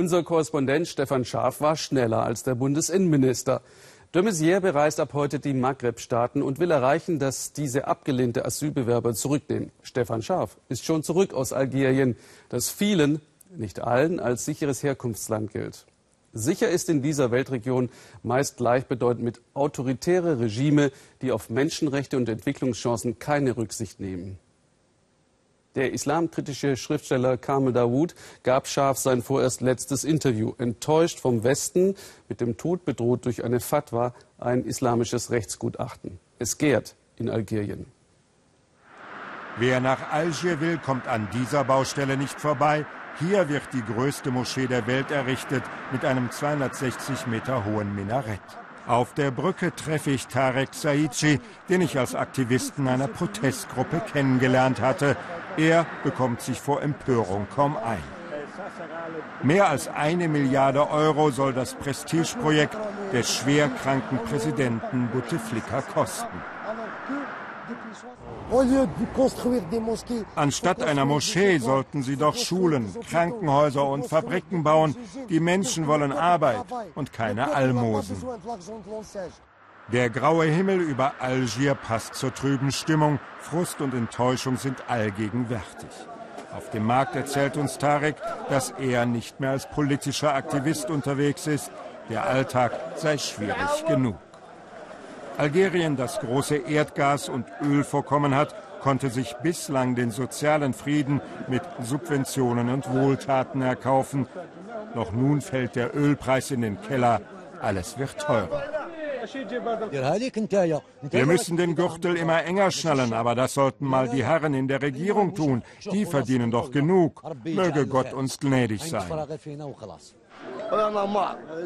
Unser Korrespondent Stefan Schaaf war schneller als der Bundesinnenminister. De Maizière bereist ab heute die Maghreb-Staaten und will erreichen, dass diese abgelehnte Asylbewerber zurücknehmen. Stefan Schaaf ist schon zurück aus Algerien, das vielen, nicht allen, als sicheres Herkunftsland gilt. Sicher ist in dieser Weltregion meist gleichbedeutend mit autoritäre Regime, die auf Menschenrechte und Entwicklungschancen keine Rücksicht nehmen. Der islamkritische Schriftsteller Kamel Dawood gab scharf sein vorerst letztes Interview. Enttäuscht vom Westen, mit dem Tod bedroht durch eine Fatwa, ein islamisches Rechtsgutachten. Es gärt in Algerien. Wer nach Algier will, kommt an dieser Baustelle nicht vorbei. Hier wird die größte Moschee der Welt errichtet mit einem 260 Meter hohen Minarett. Auf der Brücke treffe ich Tarek Saici, den ich als Aktivisten einer Protestgruppe kennengelernt hatte. Er bekommt sich vor Empörung kaum ein. Mehr als eine Milliarde Euro soll das Prestigeprojekt des schwerkranken Präsidenten Bouteflika kosten. Anstatt einer Moschee sollten sie doch Schulen, Krankenhäuser und Fabriken bauen. Die Menschen wollen Arbeit und keine Almosen. Der graue Himmel über Algier passt zur trüben Stimmung. Frust und Enttäuschung sind allgegenwärtig. Auf dem Markt erzählt uns Tarek, dass er nicht mehr als politischer Aktivist unterwegs ist. Der Alltag sei schwierig genug. Algerien, das große Erdgas- und Ölvorkommen hat, konnte sich bislang den sozialen Frieden mit Subventionen und Wohltaten erkaufen. Doch nun fällt der Ölpreis in den Keller. Alles wird teurer. Wir müssen den Gürtel immer enger schnallen, aber das sollten mal die Herren in der Regierung tun. Die verdienen doch genug. Möge Gott uns gnädig sein.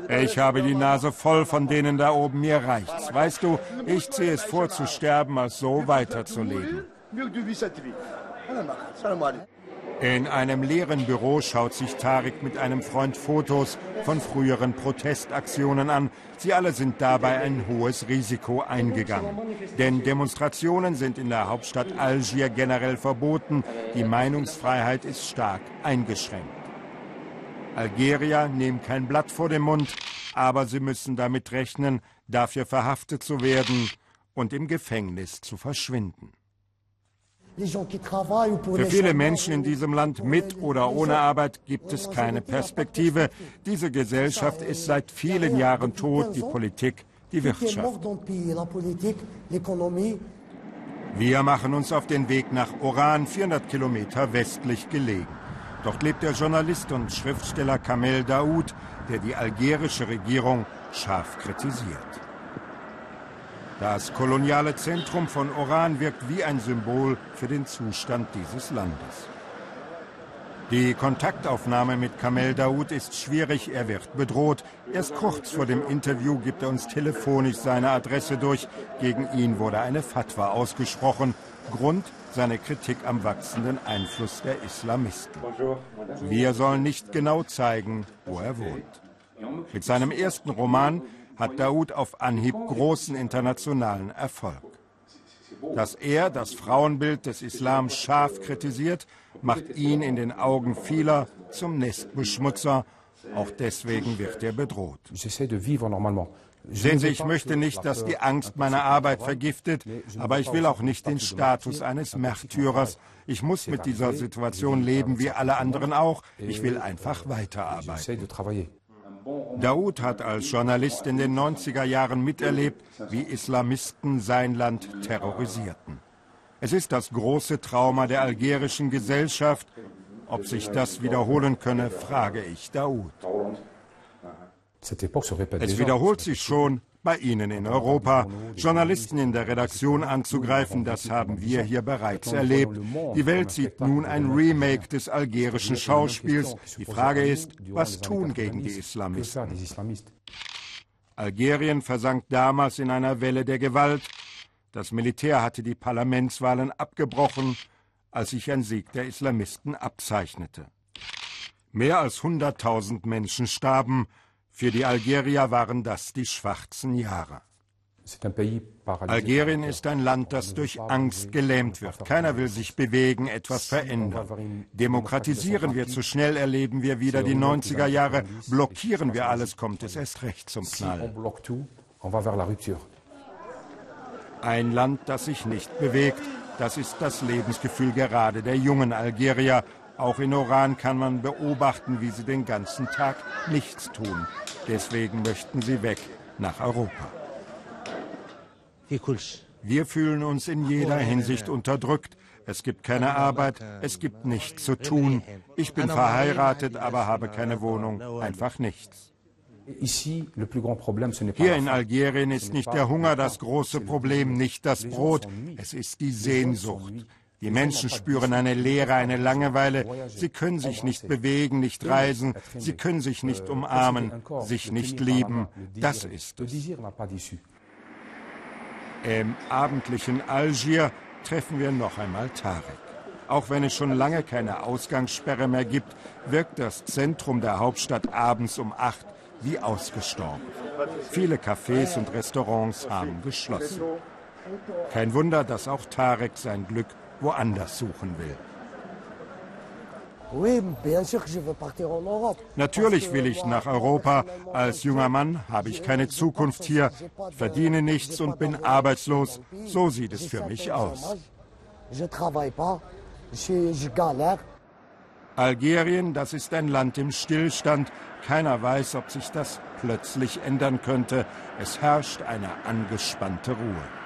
Ich habe die Nase voll von denen da oben, mir reicht's. Weißt du, ich ziehe es vor zu sterben, als so weiterzuleben. In einem leeren Büro schaut sich Tarek mit einem Freund Fotos von früheren Protestaktionen an. Sie alle sind dabei ein hohes Risiko eingegangen. Denn Demonstrationen sind in der Hauptstadt Algier generell verboten. Die Meinungsfreiheit ist stark eingeschränkt. Algerier nehmen kein Blatt vor den Mund, aber sie müssen damit rechnen, dafür verhaftet zu werden und im Gefängnis zu verschwinden. Für viele Menschen in diesem Land mit oder ohne Arbeit gibt es keine Perspektive. Diese Gesellschaft ist seit vielen Jahren tot, die Politik, die Wirtschaft. Wir machen uns auf den Weg nach Oran, 400 Kilometer westlich gelegen. Dort lebt der Journalist und Schriftsteller Kamel Daoud, der die algerische Regierung scharf kritisiert. Das koloniale Zentrum von Oran wirkt wie ein Symbol für den Zustand dieses Landes. Die Kontaktaufnahme mit Kamel Daoud ist schwierig, er wird bedroht. Erst kurz vor dem Interview gibt er uns telefonisch seine Adresse durch. Gegen ihn wurde eine Fatwa ausgesprochen. Grund seine Kritik am wachsenden Einfluss der Islamisten. Wir sollen nicht genau zeigen, wo er wohnt. Mit seinem ersten Roman hat Daoud auf Anhieb großen internationalen Erfolg. Dass er das Frauenbild des Islam scharf kritisiert, macht ihn in den Augen vieler zum Nestbeschmutzer. Auch deswegen wird er bedroht. Sehen Sie, ich möchte nicht, dass die Angst meine Arbeit vergiftet, aber ich will auch nicht den Status eines Märtyrers. Ich muss mit dieser Situation leben, wie alle anderen auch. Ich will einfach weiterarbeiten. Daoud hat als Journalist in den 90er Jahren miterlebt, wie Islamisten sein Land terrorisierten. Es ist das große Trauma der algerischen Gesellschaft. Ob sich das wiederholen könne, frage ich Daoud. Es wiederholt sich schon bei Ihnen in Europa. Journalisten in der Redaktion anzugreifen, das haben wir hier bereits erlebt. Die Welt sieht nun ein Remake des algerischen Schauspiels. Die Frage ist, was tun gegen die Islamisten? Algerien versank damals in einer Welle der Gewalt. Das Militär hatte die Parlamentswahlen abgebrochen, als sich ein Sieg der Islamisten abzeichnete. Mehr als 100.000 Menschen starben, für die Algerier waren das die schwarzen Jahre. Algerien ist ein Land, das durch Angst gelähmt wird. Keiner will sich bewegen, etwas verändern. Demokratisieren wir zu schnell, erleben wir wieder die 90er Jahre. Blockieren wir alles, kommt es erst recht zum Knall. Ein Land, das sich nicht bewegt, das ist das Lebensgefühl gerade der jungen Algerier. Auch in Oran kann man beobachten, wie sie den ganzen Tag nichts tun. Deswegen möchten sie weg nach Europa. Wir fühlen uns in jeder Hinsicht unterdrückt. Es gibt keine Arbeit, es gibt nichts zu tun. Ich bin verheiratet, aber habe keine Wohnung, einfach nichts. Hier in Algerien ist nicht der Hunger das große Problem, nicht das Brot, es ist die Sehnsucht. Die Menschen spüren eine Leere, eine Langeweile. Sie können sich nicht bewegen, nicht reisen. Sie können sich nicht umarmen, sich nicht lieben. Das ist es. Im abendlichen Algier treffen wir noch einmal Tarek. Auch wenn es schon lange keine Ausgangssperre mehr gibt, wirkt das Zentrum der Hauptstadt abends um acht wie ausgestorben. Viele Cafés und Restaurants haben geschlossen. Kein Wunder, dass auch Tarek sein Glück woanders suchen will. Natürlich will ich nach Europa. Als junger Mann habe ich keine Zukunft hier, verdiene nichts und bin arbeitslos. So sieht es für mich aus. Algerien, das ist ein Land im Stillstand. Keiner weiß, ob sich das plötzlich ändern könnte. Es herrscht eine angespannte Ruhe.